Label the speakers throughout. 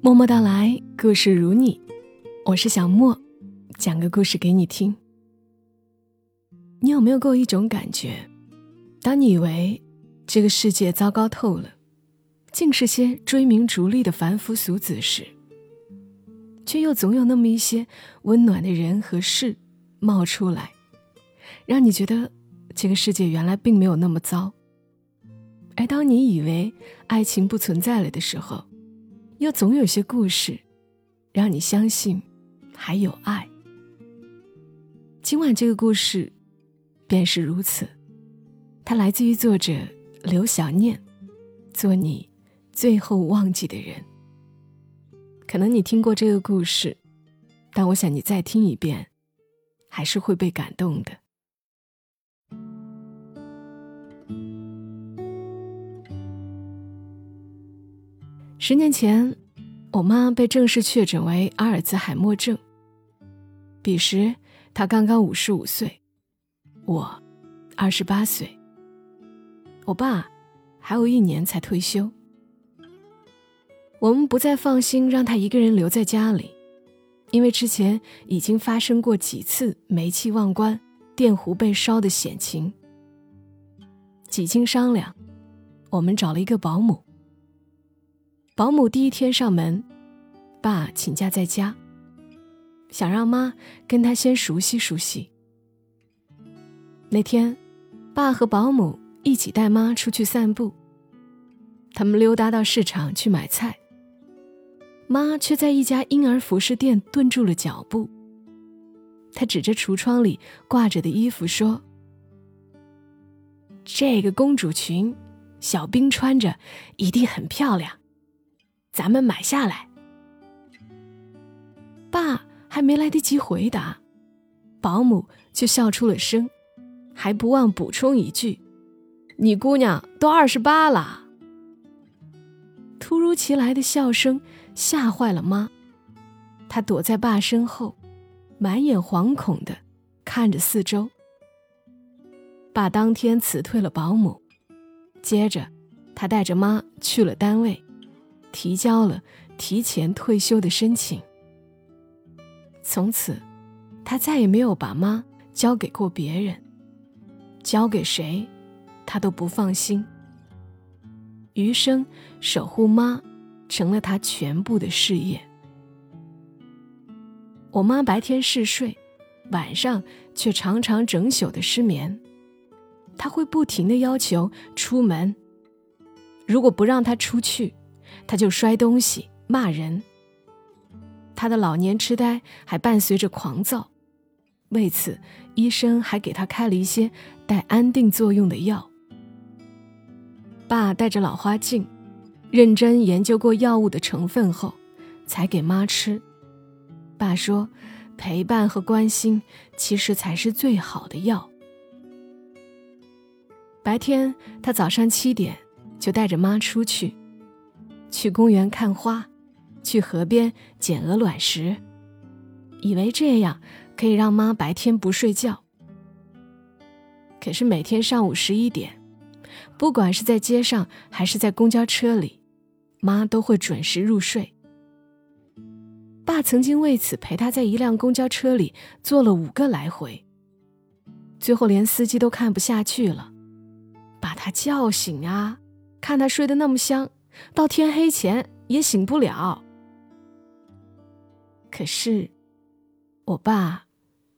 Speaker 1: 默默到来，故事如你，我是小莫，讲个故事给你听。你有没有过一种感觉？当你以为这个世界糟糕透了，尽是些追名逐利的凡夫俗子时，却又总有那么一些温暖的人和事冒出来，让你觉得这个世界原来并没有那么糟。而当你以为爱情不存在了的时候，又总有些故事，让你相信还有爱。今晚这个故事便是如此，它来自于作者刘小念，做你最后忘记的人。可能你听过这个故事，但我想你再听一遍，还是会被感动的。十年前，我妈被正式确诊为阿尔兹海默症。彼时，她刚刚五十五岁，我二十八岁。我爸还有一年才退休。我们不再放心让他一个人留在家里，因为之前已经发生过几次煤气忘关、电壶被烧的险情。几经商量，我们找了一个保姆。保姆第一天上门，爸请假在家，想让妈跟他先熟悉熟悉。那天，爸和保姆一起带妈出去散步。他们溜达到市场去买菜，妈却在一家婴儿服饰店顿住了脚步。她指着橱窗里挂着的衣服说：“这个公主裙，小兵穿着一定很漂亮。”咱们买下来。爸还没来得及回答，保姆就笑出了声，还不忘补充一句：“你姑娘都二十八了。”突如其来的笑声吓坏了妈，她躲在爸身后，满眼惶恐的看着四周。爸当天辞退了保姆，接着他带着妈去了单位。提交了提前退休的申请。从此，他再也没有把妈交给过别人，交给谁，他都不放心。余生守护妈，成了他全部的事业。我妈白天嗜睡，晚上却常常整宿的失眠。她会不停的要求出门，如果不让她出去。他就摔东西、骂人。他的老年痴呆还伴随着狂躁，为此，医生还给他开了一些带安定作用的药。爸带着老花镜，认真研究过药物的成分后，才给妈吃。爸说：“陪伴和关心，其实才是最好的药。”白天，他早上七点就带着妈出去。去公园看花，去河边捡鹅卵石，以为这样可以让妈白天不睡觉。可是每天上午十一点，不管是在街上还是在公交车里，妈都会准时入睡。爸曾经为此陪他在一辆公交车里坐了五个来回，最后连司机都看不下去了，把他叫醒啊，看他睡得那么香。到天黑前也醒不了。可是，我爸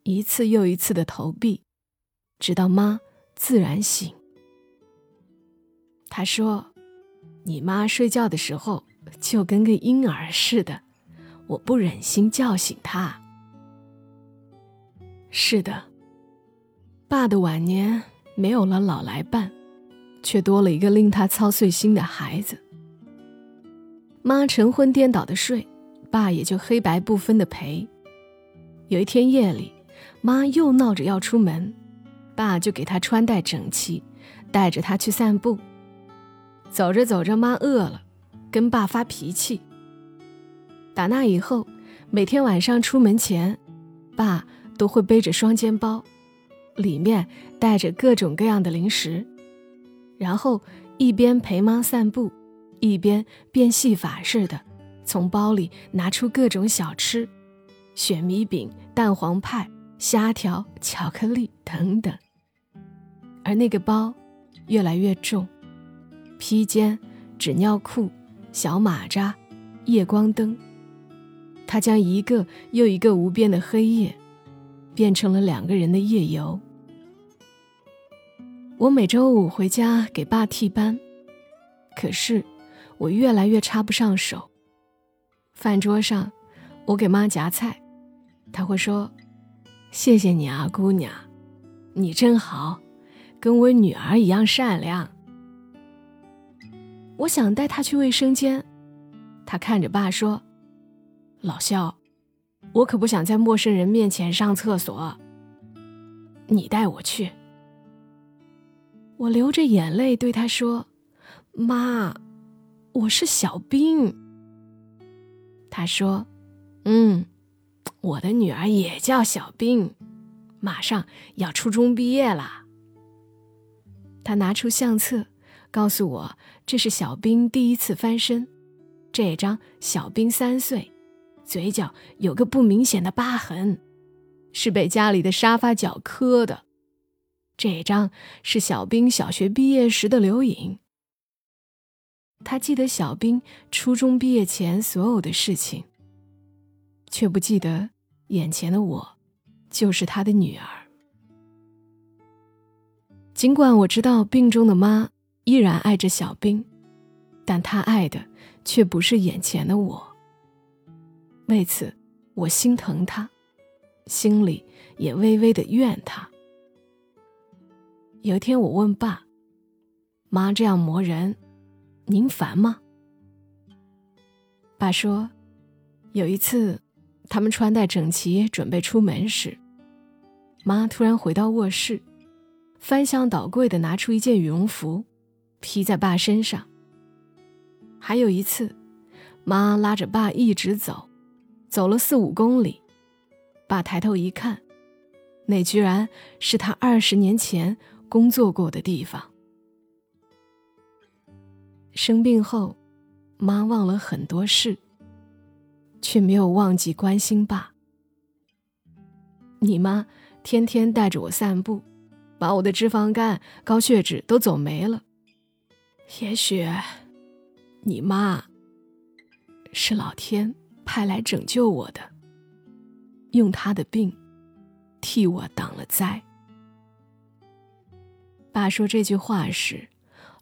Speaker 1: 一次又一次的投币，直到妈自然醒。他说：“你妈睡觉的时候就跟个婴儿似的，我不忍心叫醒她。”是的，爸的晚年没有了老来伴，却多了一个令他操碎心的孩子。妈晨昏颠倒的睡，爸也就黑白不分的陪。有一天夜里，妈又闹着要出门，爸就给她穿戴整齐，带着她去散步。走着走着，妈饿了，跟爸发脾气。打那以后，每天晚上出门前，爸都会背着双肩包，里面带着各种各样的零食，然后一边陪妈散步。一边变戏法似的从包里拿出各种小吃，雪米饼、蛋黄派、虾条、巧克力等等。而那个包越来越重，披肩、纸尿裤、小马扎、夜光灯，他将一个又一个无边的黑夜，变成了两个人的夜游。我每周五回家给爸替班，可是我越来越插不上手。饭桌上，我给妈夹菜，她会说：“谢谢你啊，姑娘，你真好，跟我女儿一样善良。”我想带她去卫生间，她看着爸说：“老肖，我可不想在陌生人面前上厕所，你带我去。”我流着眼泪对他说：“妈，我是小兵。”他说：“嗯，我的女儿也叫小兵，马上要初中毕业了。”他拿出相册，告诉我这是小兵第一次翻身，这张小兵三岁，嘴角有个不明显的疤痕，是被家里的沙发角磕的。这张是小兵小学毕业时的留影。他记得小兵初中毕业前所有的事情，却不记得眼前的我就是他的女儿。尽管我知道病中的妈依然爱着小兵，但她爱的却不是眼前的我。为此，我心疼他，心里也微微的怨他。有一天，我问爸：“妈这样磨人，您烦吗？”爸说：“有一次，他们穿戴整齐，准备出门时，妈突然回到卧室，翻箱倒柜的拿出一件羽绒服，披在爸身上。还有一次，妈拉着爸一直走，走了四五公里，爸抬头一看，那居然是他二十年前。”工作过的地方。生病后，妈忘了很多事，却没有忘记关心爸。你妈天天带着我散步，把我的脂肪肝、高血脂都走没了。也许，你妈是老天派来拯救我的，用她的病替我挡了灾。爸说这句话时，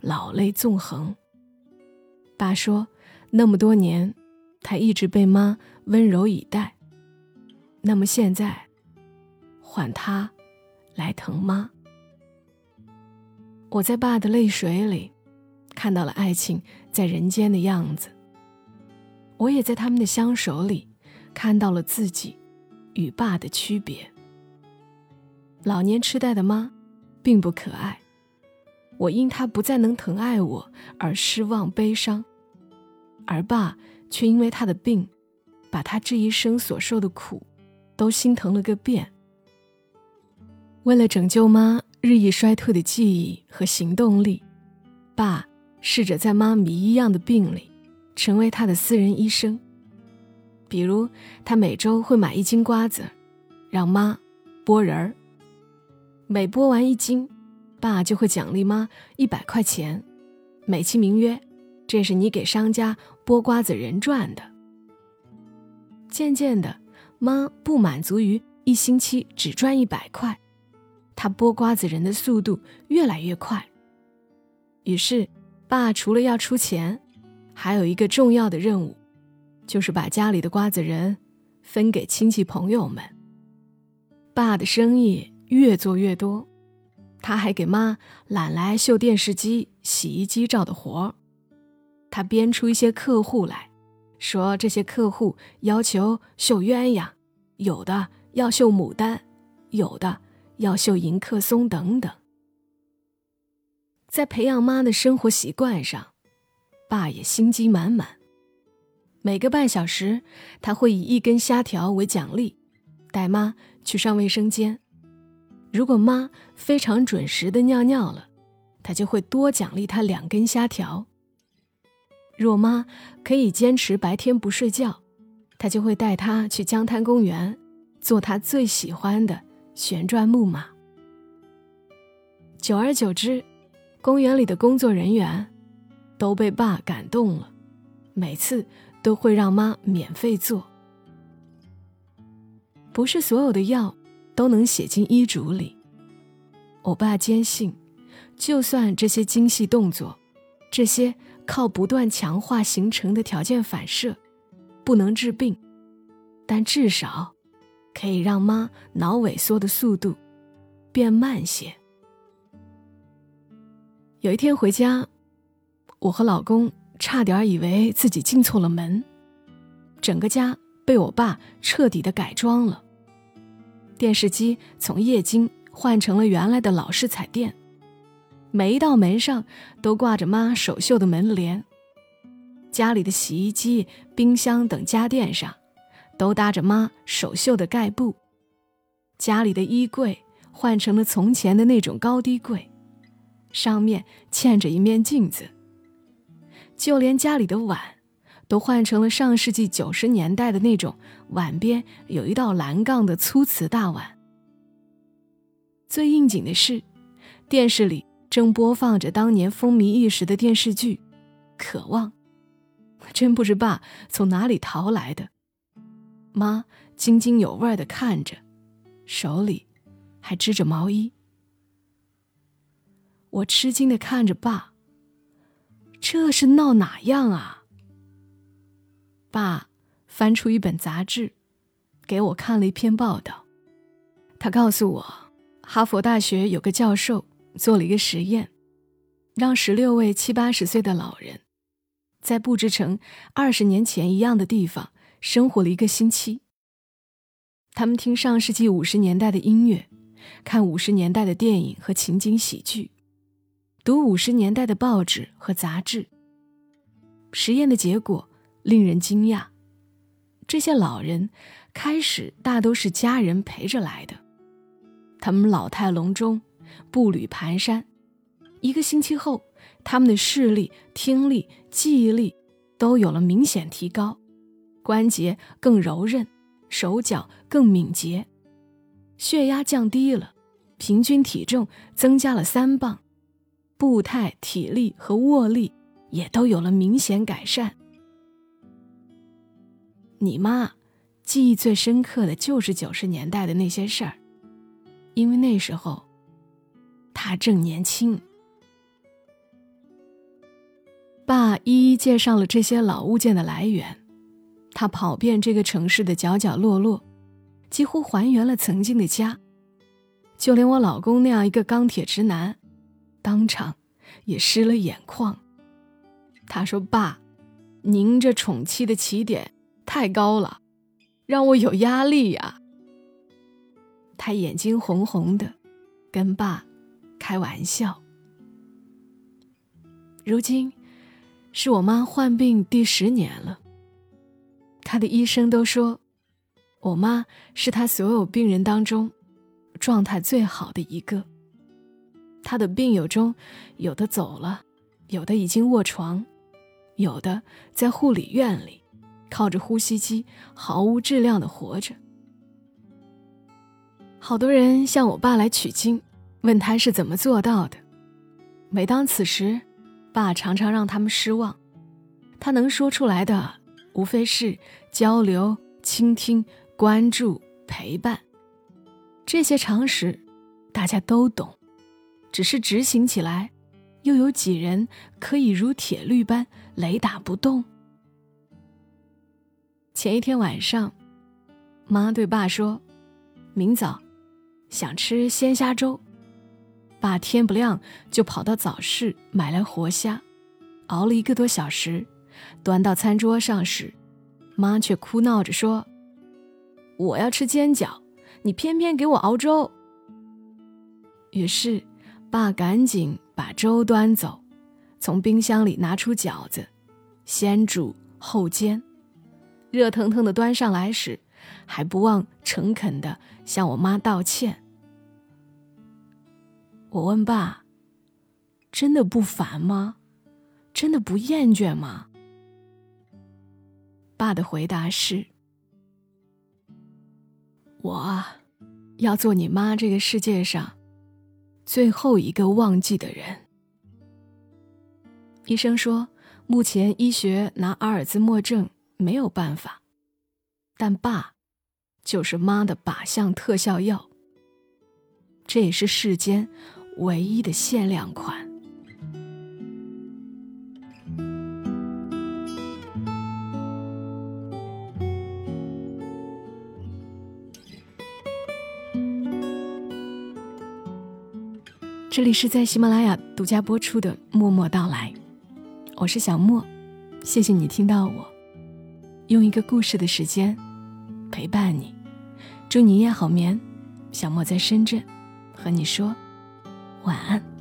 Speaker 1: 老泪纵横。爸说，那么多年，他一直被妈温柔以待。那么现在，换他来疼妈。我在爸的泪水里，看到了爱情在人间的样子。我也在他们的相守里，看到了自己与爸的区别。老年痴呆的妈。并不可爱，我因他不再能疼爱我而失望悲伤，而爸却因为他的病，把他这一生所受的苦，都心疼了个遍。为了拯救妈日益衰退的记忆和行动力，爸试着在妈迷一样的病里，成为他的私人医生。比如，他每周会买一斤瓜子，让妈剥仁儿。每剥完一斤，爸就会奖励妈一百块钱，美其名曰：“这是你给商家剥瓜子人赚的。”渐渐的，妈不满足于一星期只赚一百块，她剥瓜子人的速度越来越快。于是，爸除了要出钱，还有一个重要的任务，就是把家里的瓜子仁分给亲戚朋友们。爸的生意。越做越多，他还给妈揽来绣电视机、洗衣机照的活儿。他编出一些客户来，说这些客户要求绣鸳鸯，有的要绣牡丹，有的要绣迎客松等等。在培养妈的生活习惯上，爸也心机满满。每个半小时，他会以一根虾条为奖励，带妈去上卫生间。如果妈非常准时的尿尿了，他就会多奖励她两根虾条。若妈可以坚持白天不睡觉，他就会带她去江滩公园，做他最喜欢的旋转木马。久而久之，公园里的工作人员都被爸感动了，每次都会让妈免费做。不是所有的药都能写进医嘱里。我爸坚信，就算这些精细动作，这些靠不断强化形成的条件反射，不能治病，但至少可以让妈脑萎缩的速度变慢些。有一天回家，我和老公差点以为自己进错了门，整个家被我爸彻底的改装了。电视机从液晶换成了原来的老式彩电，每一道门上都挂着妈手绣的门帘。家里的洗衣机、冰箱等家电上都搭着妈手绣的盖布。家里的衣柜换成了从前的那种高低柜。上面嵌着一面镜子，就连家里的碗，都换成了上世纪九十年代的那种碗边有一道蓝杠的粗瓷大碗。最应景的是，电视里正播放着当年风靡一时的电视剧《渴望》，真不知爸从哪里淘来的。妈津津有味的看着，手里还织着毛衣。我吃惊的看着爸，这是闹哪样啊？爸翻出一本杂志，给我看了一篇报道。他告诉我，哈佛大学有个教授做了一个实验，让十六位七八十岁的老人，在布置成二十年前一样的地方生活了一个星期。他们听上世纪五十年代的音乐，看五十年代的电影和情景喜剧。读五十年代的报纸和杂志。实验的结果令人惊讶：这些老人开始大都是家人陪着来的，他们老态龙钟，步履蹒跚。一个星期后，他们的视力、听力、记忆力都有了明显提高，关节更柔韧，手脚更敏捷，血压降低了，平均体重增加了三磅。步态、体力和握力也都有了明显改善。你妈记忆最深刻的就是九十年代的那些事儿，因为那时候她正年轻。爸一一介绍了这些老物件的来源，他跑遍这个城市的角角落落，几乎还原了曾经的家。就连我老公那样一个钢铁直男。当场也湿了眼眶。他说：“爸，您这宠妻的起点太高了，让我有压力呀。”他眼睛红红的，跟爸开玩笑。如今是我妈患病第十年了，他的医生都说，我妈是他所有病人当中状态最好的一个。他的病友中，有的走了，有的已经卧床，有的在护理院里，靠着呼吸机毫无质量的活着。好多人向我爸来取经，问他是怎么做到的。每当此时，爸常常让他们失望。他能说出来的，无非是交流、倾听、关注、陪伴，这些常识，大家都懂。只是执行起来，又有几人可以如铁律般雷打不动？前一天晚上，妈对爸说：“明早想吃鲜虾粥。”爸天不亮就跑到早市买来活虾，熬了一个多小时，端到餐桌上时，妈却哭闹着说：“我要吃煎饺，你偏偏给我熬粥。”于是。爸赶紧把粥端走，从冰箱里拿出饺子，先煮后煎，热腾腾的端上来时，还不忘诚恳的向我妈道歉。我问爸：“真的不烦吗？真的不厌倦吗？”爸的回答是：“我要做你妈这个世界上最后一个忘记的人。”医生说，目前医学拿阿尔兹默症没有办法，但爸就是妈的靶向特效药，这也是世间唯一的限量款。这里是在喜马拉雅独家播出的《默默到来》，我是小莫，谢谢你听到我，用一个故事的时间陪伴你，祝你夜好眠。小莫在深圳，和你说晚安。